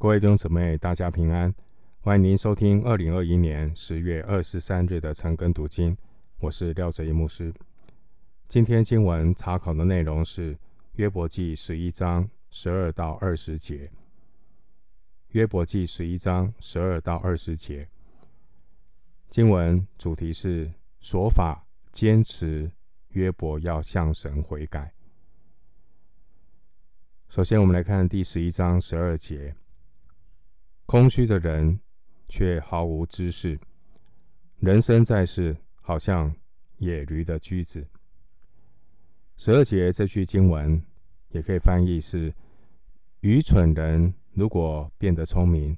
各位弟兄姊妹，大家平安！欢迎您收听二零二一年十月二十三日的晨更读经，我是廖哲一牧师。今天经文查考的内容是约伯记十一章十二到二十节。约伯记十一章十二到二十节，经文主题是说法坚持约伯要向神悔改。首先，我们来看第十一章十二节：空虚的人却毫无知识，人生在世，好像野驴的驹子。十二节这句经文也可以翻译是：愚蠢人如果变得聪明，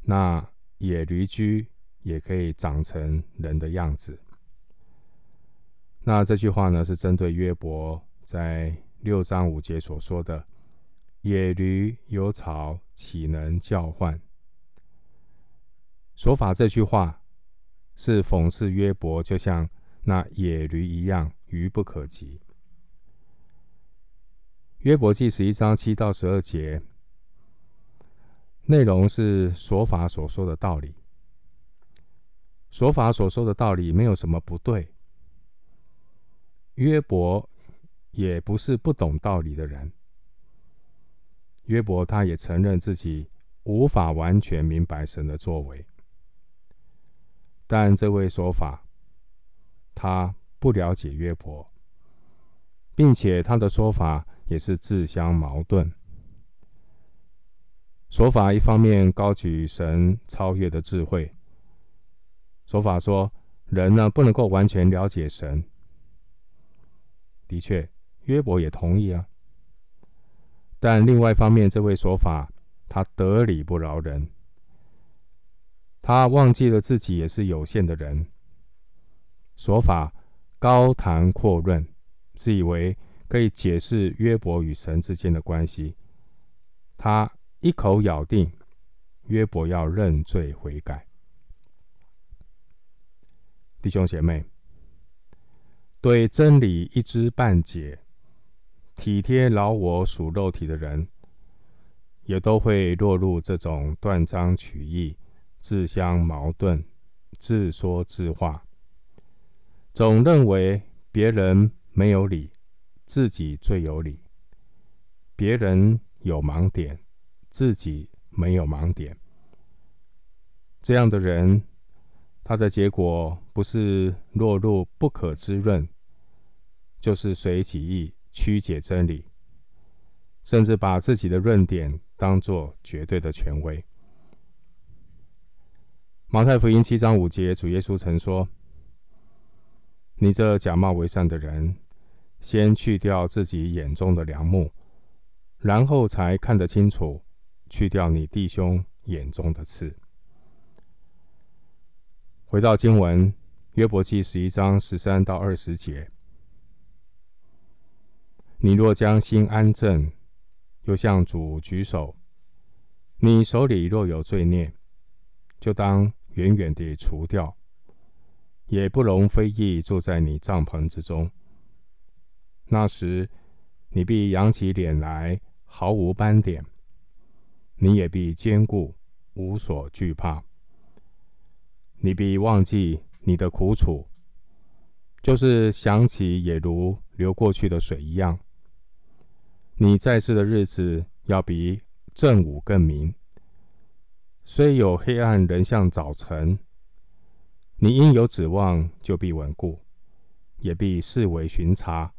那野驴驹也可以长成人的样子。那这句话呢，是针对约伯在六章五节所说的。野驴有草，岂能叫唤？说法这句话是讽刺约伯，就像那野驴一样，愚不可及。约伯记十一章七到十二节，内容是说法所说的道理。说法所说的道理没有什么不对，约伯也不是不懂道理的人。约伯他也承认自己无法完全明白神的作为，但这位说法他不了解约伯，并且他的说法也是自相矛盾。说法一方面高举神超越的智慧，说法说人呢不能够完全了解神。的确，约伯也同意啊。但另外一方面，这位说法他得理不饶人，他忘记了自己也是有限的人。说法高谈阔论，自以为可以解释约伯与神之间的关系。他一口咬定约伯要认罪悔改。弟兄姐妹，对真理一知半解。体贴老我属肉体的人，也都会落入这种断章取义、自相矛盾、自说自话，总认为别人没有理，自己最有理；别人有盲点，自己没有盲点。这样的人，他的结果不是落入不可知论，就是随己意。曲解真理，甚至把自己的论点当作绝对的权威。马太福音七章五节，主耶稣曾说：“你这假冒为善的人，先去掉自己眼中的梁木，然后才看得清楚，去掉你弟兄眼中的刺。”回到经文，约伯记十一章十三到二十节。你若将心安正，又向主举手，你手里若有罪孽，就当远远地除掉，也不容非议坐在你帐篷之中。那时，你必扬起脸来，毫无斑点；你也必坚固，无所惧怕。你必忘记你的苦楚，就是想起也如流过去的水一样。你在世的日子要比正午更明，虽有黑暗，仍像早晨。你因有指望，就必稳固，也必视为巡查，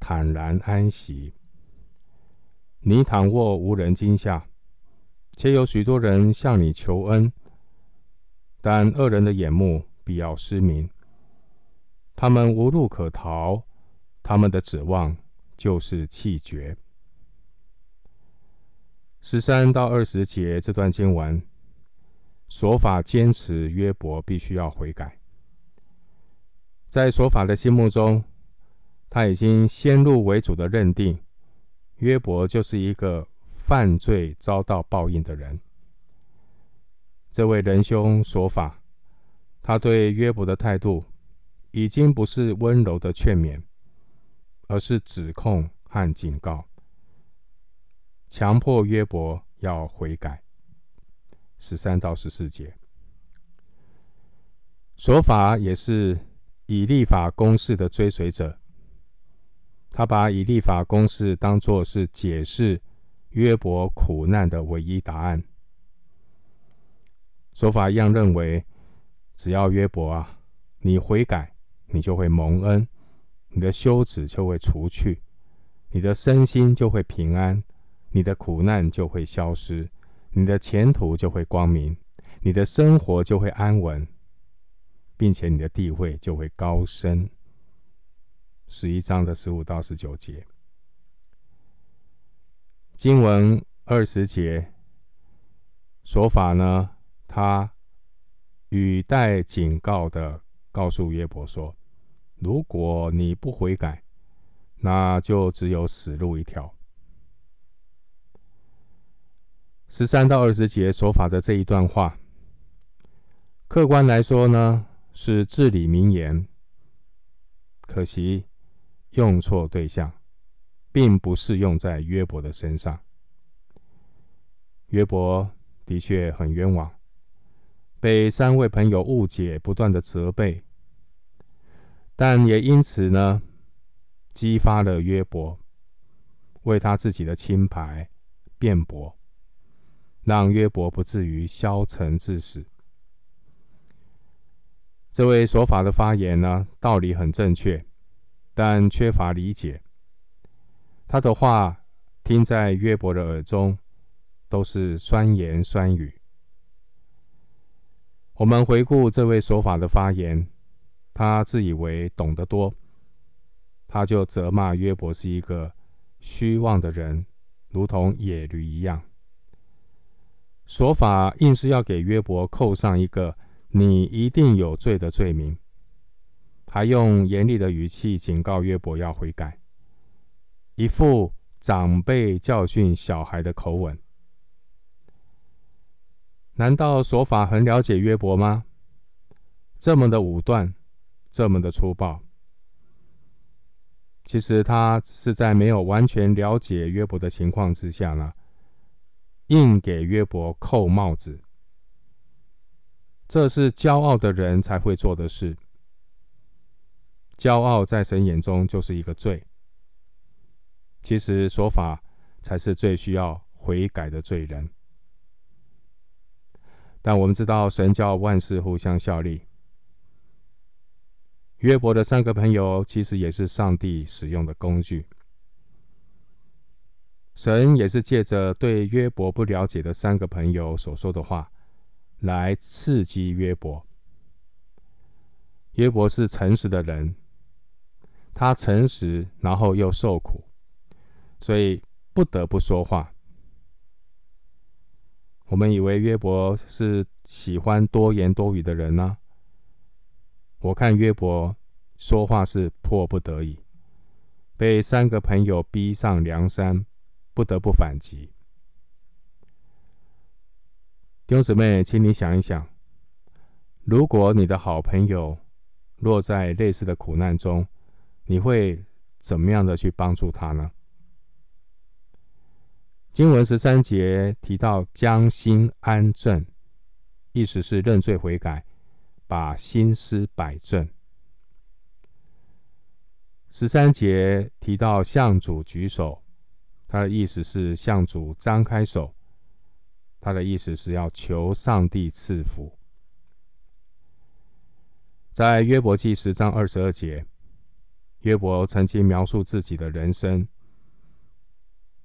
坦然安息。你躺卧无人惊吓，且有许多人向你求恩，但恶人的眼目必要失明，他们无路可逃，他们的指望就是气绝。十三到二十节这段经文，琐法坚持约伯必须要悔改。在琐法的心目中，他已经先入为主的认定约伯就是一个犯罪遭到报应的人。这位仁兄琐法，他对约伯的态度已经不是温柔的劝勉，而是指控和警告。强迫约伯要悔改。十三到十四节。琐法也是以立法公式的追随者，他把以立法公式当作是解释约伯苦难的唯一答案。琐法一样认为，只要约伯啊，你悔改，你就会蒙恩，你的羞耻就会除去，你的身心就会平安，你的苦难就会消失，你的前途就会光明，你的生活就会安稳。并且你的地位就会高升。十一章的十五到十九节，经文二十节，说法呢，他语带警告的告诉约伯说：“如果你不悔改，那就只有死路一条。”十三到二十节，所法的这一段话，客观来说呢，是至理名言，可惜用错对象，并不适用在约伯的身上。约伯的确很冤枉，被三位朋友误解，不断的责备，但也因此呢，激发了约伯为他自己的清白辩驳，让约伯不至于消沉致死。这位琐法的发言呢，道理很正确，但缺乏理解。他的话听在约伯的耳中，都是酸言酸语。我们回顾这位琐法的发言，他自以为懂得多，他就责骂约伯是一个虚妄的人，如同野驴一样。琐法硬是要给约伯扣上一个。你一定有罪的罪名，还用严厉的语气警告约伯要悔改，一副长辈教训小孩的口吻。难道琐法很了解约伯吗？这么的武断，这么的粗暴。其实他是在没有完全了解约伯的情况之下呢，硬给约伯扣帽子。这是骄傲的人才会做的事。骄傲在神眼中就是一个罪。其实琐法才是最需要悔改的罪人。但我们知道，神叫万事互相效力。约伯的三个朋友其实也是上帝使用的工具。神也是借着对约伯不了解的三个朋友所说的话。来刺激约伯。约伯是诚实的人，他诚实，然后又受苦，所以不得不说话。我们以为约伯是喜欢多言多语的人呢？我看约伯说话是迫不得已，被三个朋友逼上梁山，不得不反击。弟兄姊妹，请你想一想，如果你的好朋友落在类似的苦难中，你会怎么样的去帮助他呢？经文十三节提到将心安正，意思是认罪悔改，把心思摆正。十三节提到向主举手，他的意思是向主张开手。他的意思是要求上帝赐福。在约伯记十章二十二节，约伯曾经描述自己的人生，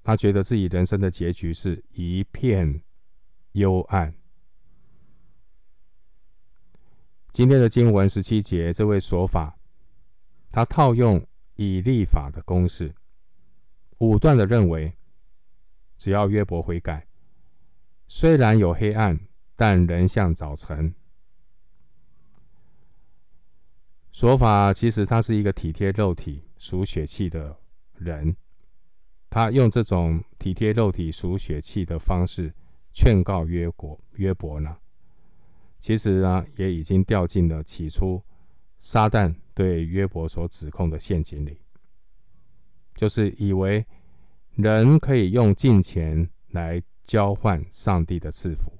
他觉得自己人生的结局是一片幽暗。今天的经文十七节，这位说法，他套用以利法的公式，武断的认为，只要约伯悔改。虽然有黑暗，但仍像早晨。说法其实他是一个体贴肉体、属血气的人，他用这种体贴肉体、属血气的方式劝告约伯。约伯呢，其实呢也已经掉进了起初撒旦对约伯所指控的陷阱里，就是以为人可以用金钱来。交换上帝的赐福，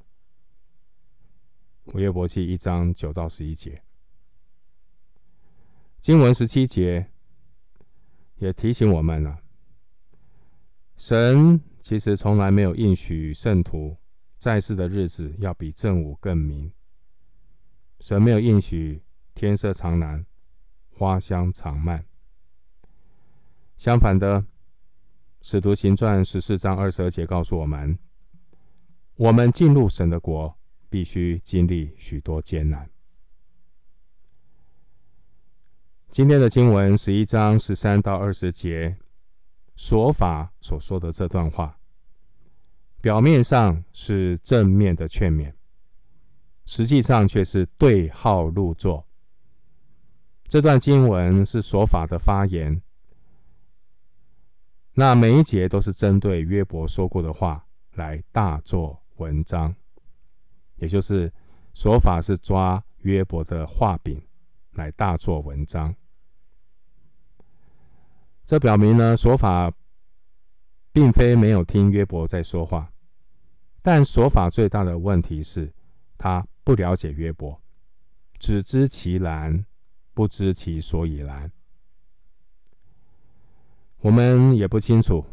约伯记一章九到十一节，经文十七节也提醒我们了，神其实从来没有应许圣徒在世的日子要比正午更明。神没有应许天色常蓝，花香常漫。相反的，《使徒行传》十四章二十二节告诉我们，我们进入神的国，必须经历许多艰难。今天的经文十一章十三到二十节，所法所说的这段话，表面上是正面的劝勉，实际上却是对号入座。这段经文是所法的发言，那每一节都是针对约伯说过的话来大做文章。也就是所法是抓约伯的话柄来大做文章，这表明呢，所法并非没有听约伯在说话，但所法最大的问题是，他不了解约伯，只知其然，不知其所以然。我们也不清楚，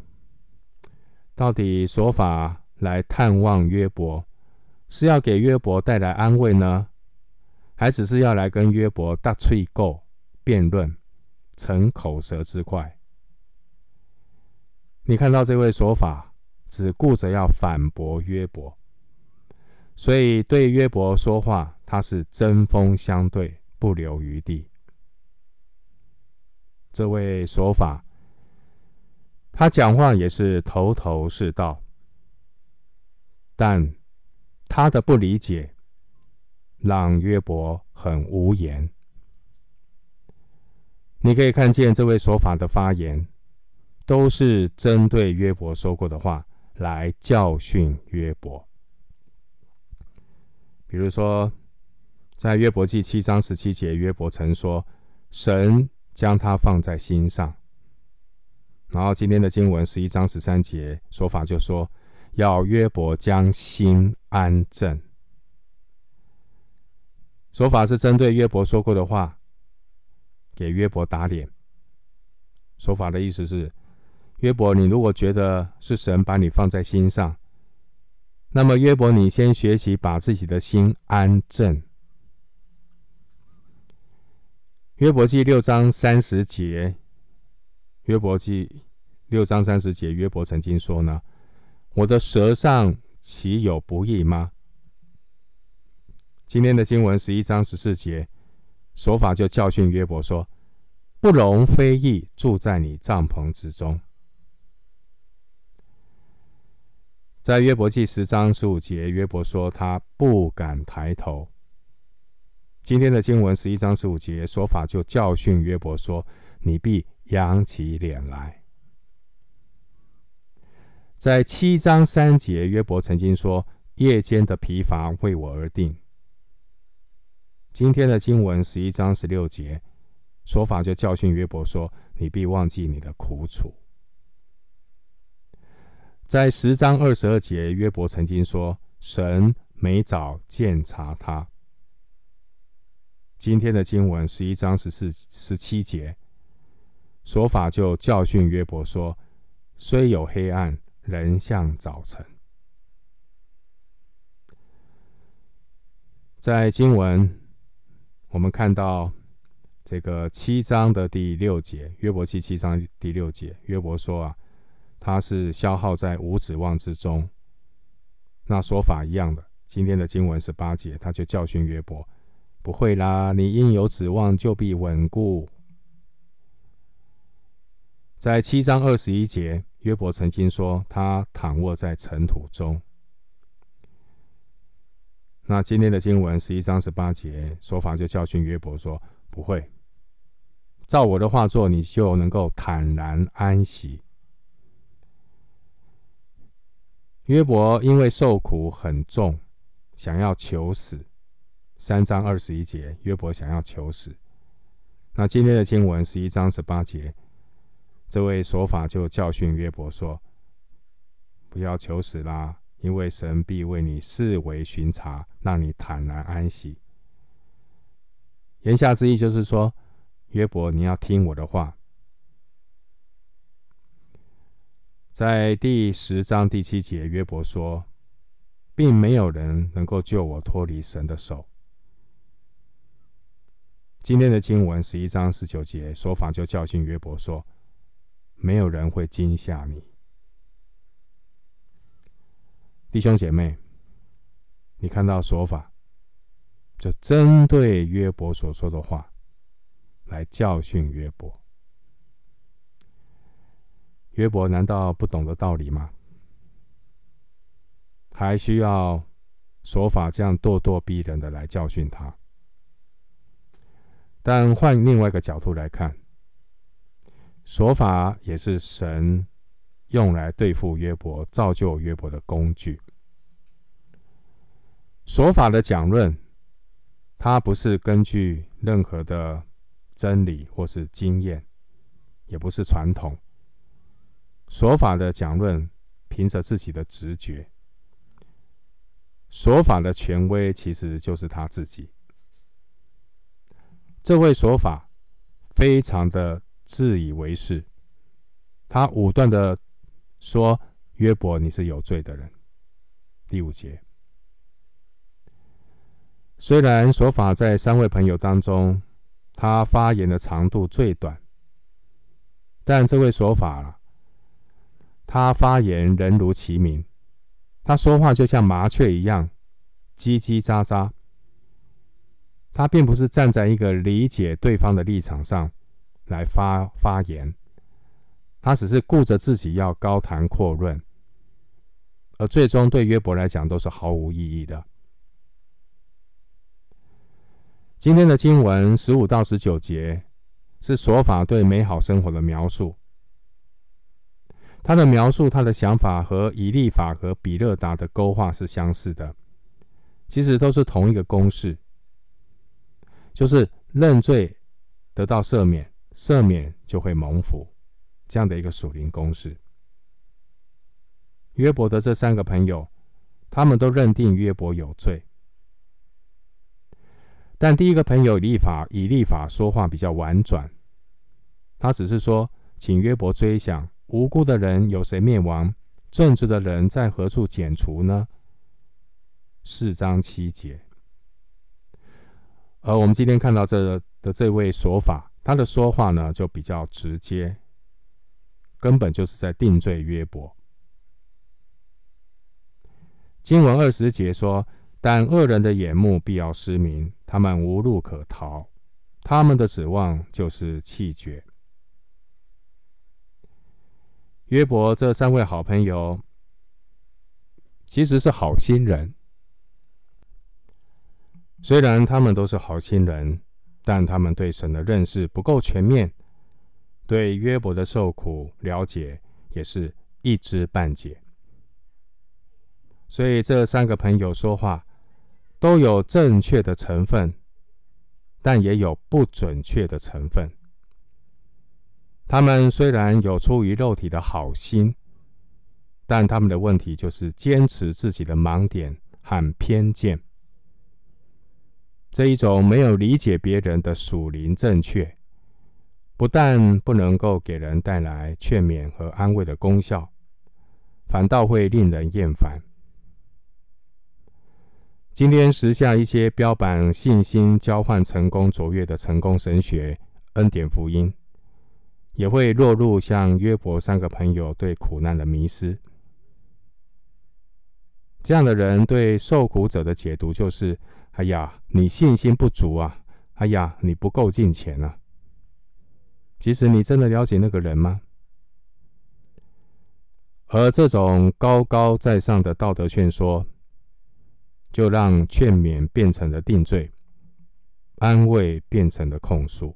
到底所法来探望约伯，是要给约伯带来安慰呢，还只是要来跟约伯打嘴鼓辩论，逞口舌之快？你看到这位说法，只顾着要反驳约伯，所以对约伯说话，他是针锋相对，不留余地。这位说法，他讲话也是头头是道，但。他的不理解，让约伯很无言。你可以看见这位说法的发言，都是针对约伯说过的话来教训约伯。比如说，在约伯记七章十七节，约伯曾说：“神将他放在心上。”然后今天的经文十一章十三节，说法就说。要约伯将心安正，说法是针对约伯说过的话，给约伯打脸。说法的意思是，约伯，你如果觉得是神把你放在心上，那么约伯，你先学习把自己的心安正。约伯记六章三十节，约伯记六章三十节，约伯曾经说呢。我的舌上岂有不义吗？今天的经文十一章十四节，所法就教训约伯说：“不容非义住在你帐篷之中。”在约伯记十章十五节，约伯说他不敢抬头。今天的经文十一章十五节，所法就教训约伯说：“你必扬起脸来。”在七章三节，约伯曾经说：“夜间的疲乏为我而定。”今天的经文十一章十六节，说法就教训约伯说：“你必忘记你的苦楚。”在十章二十二节，约伯曾经说：“神没早鉴察他。”今天的经文十一章十四、十七节，说法就教训约伯说：“虽有黑暗。”人像早晨，在经文我们看到这个七章的第六节，约伯记七章第六节，约伯说啊，他是消耗在无指望之中。那说法一样的，今天的经文是八节，他就教训约伯，不会啦，你因有指望就必稳固。在七章二十一节。约伯曾经说，他躺卧在尘土中。那今天的经文十一章十八节，说法就教训约伯说：“不会，照我的话做，你就能够坦然安息。”约伯因为受苦很重，想要求死。三章二十一节，约伯想要求死。那今天的经文十一章十八节。这位说法就教训约伯说：“不要求死啦，因为神必为你四围巡查，让你坦然安息。言下之意就是说，约伯，你要听我的话。在第十章第七节，约伯说，并没有人能够救我脱离神的手。今天的经文十一章十九节，所法就教训约伯说，没有人会惊吓你。弟兄姐妹，你看到说法，就针对约伯所说的话来教训约伯。约伯难道不懂得道理吗？还需要说法这样咄咄逼人的来教训他？但换另外一个角度来看，说法也是神。用来对付约伯、造就约伯的工具。说法的讲论，它不是根据任何的真理或是经验，也不是传统。说法的讲论，凭着自己的直觉。说法的权威其实就是他自己。这位说法非常的自以为是，他武断的。说约伯，你是有罪的人。第五节，虽然所法在三位朋友当中，他发言的长度最短，但这位所法，他发言人如其名，他说话就像麻雀一样，叽叽喳喳。他并不是站在一个理解对方的立场上来发发言。他只是顾着自己要高谈阔论，而最终对约伯来讲都是毫无意义的。今天的经文十五到十九节是所法对美好生活的描述，他的描述，他的想法和以利法和比勒达的勾画是相似的，其实都是同一个公式，就是认罪得到赦免，赦免就会蒙福。这样的一个属灵公式，约伯的这三个朋友，他们都认定约伯有罪，但第一个朋友以利法以立法说话比较婉转，他只是说，请约伯追想无辜的人有谁灭亡，正直的人在何处剪除呢？四章七节。而我们今天看到这的这位说法，他的说话呢就比较直接。根本就是在定罪约伯。经文二十节说：“但恶人的眼目必要失明，他们无路可逃，他们的指望就是气绝。”约伯这三位好朋友其实是好心人，虽然他们都是好心人，但他们对神的认识不够全面。对约伯的受苦了解也是一知半解，所以这三个朋友说话都有正确的成分，但也有不准确的成分。他们虽然有出于肉体的好心，但他们的问题就是坚持自己的盲点和偏见，这一种没有理解别人的属灵正确。不但不能够给人带来劝勉和安慰的功效，反倒会令人厌烦。今天时下一些标榜信心交换成功卓越的成功神学、恩典福音，也会落入像约伯三个朋友对苦难的迷失。这样的人对受苦者的解读就是：哎呀，你信心不足啊！哎呀，你不够进钱啊！其实你真的了解那个人吗？而这种高高在上的道德劝说，就让劝勉变成了定罪，安慰变成了控诉。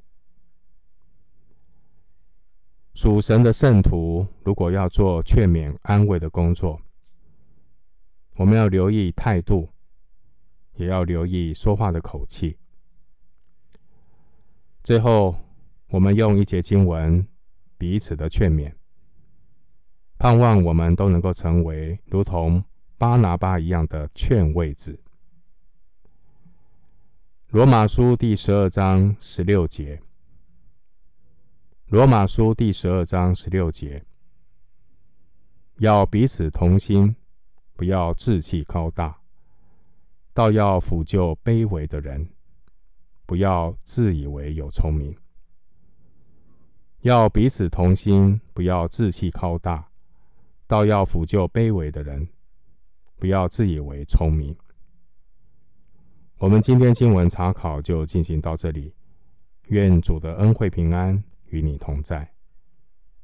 属神的圣徒，如果要做劝勉、安慰的工作，我们要留意态度，也要留意说话的口气。最后。我们用一节经文彼此的劝勉，盼望我们都能够成为如同巴拿巴一样的劝慰子。罗马书第十二章十六节。罗马书第十二章十六节，要彼此同心，不要志气高大，倒要俯就卑微的人，不要自以为有聪明。要彼此同心，不要志气高大，倒要俯就卑微的人，不要自以为聪明。我们今天经文查考就进行到这里，愿主的恩惠平安与你同在。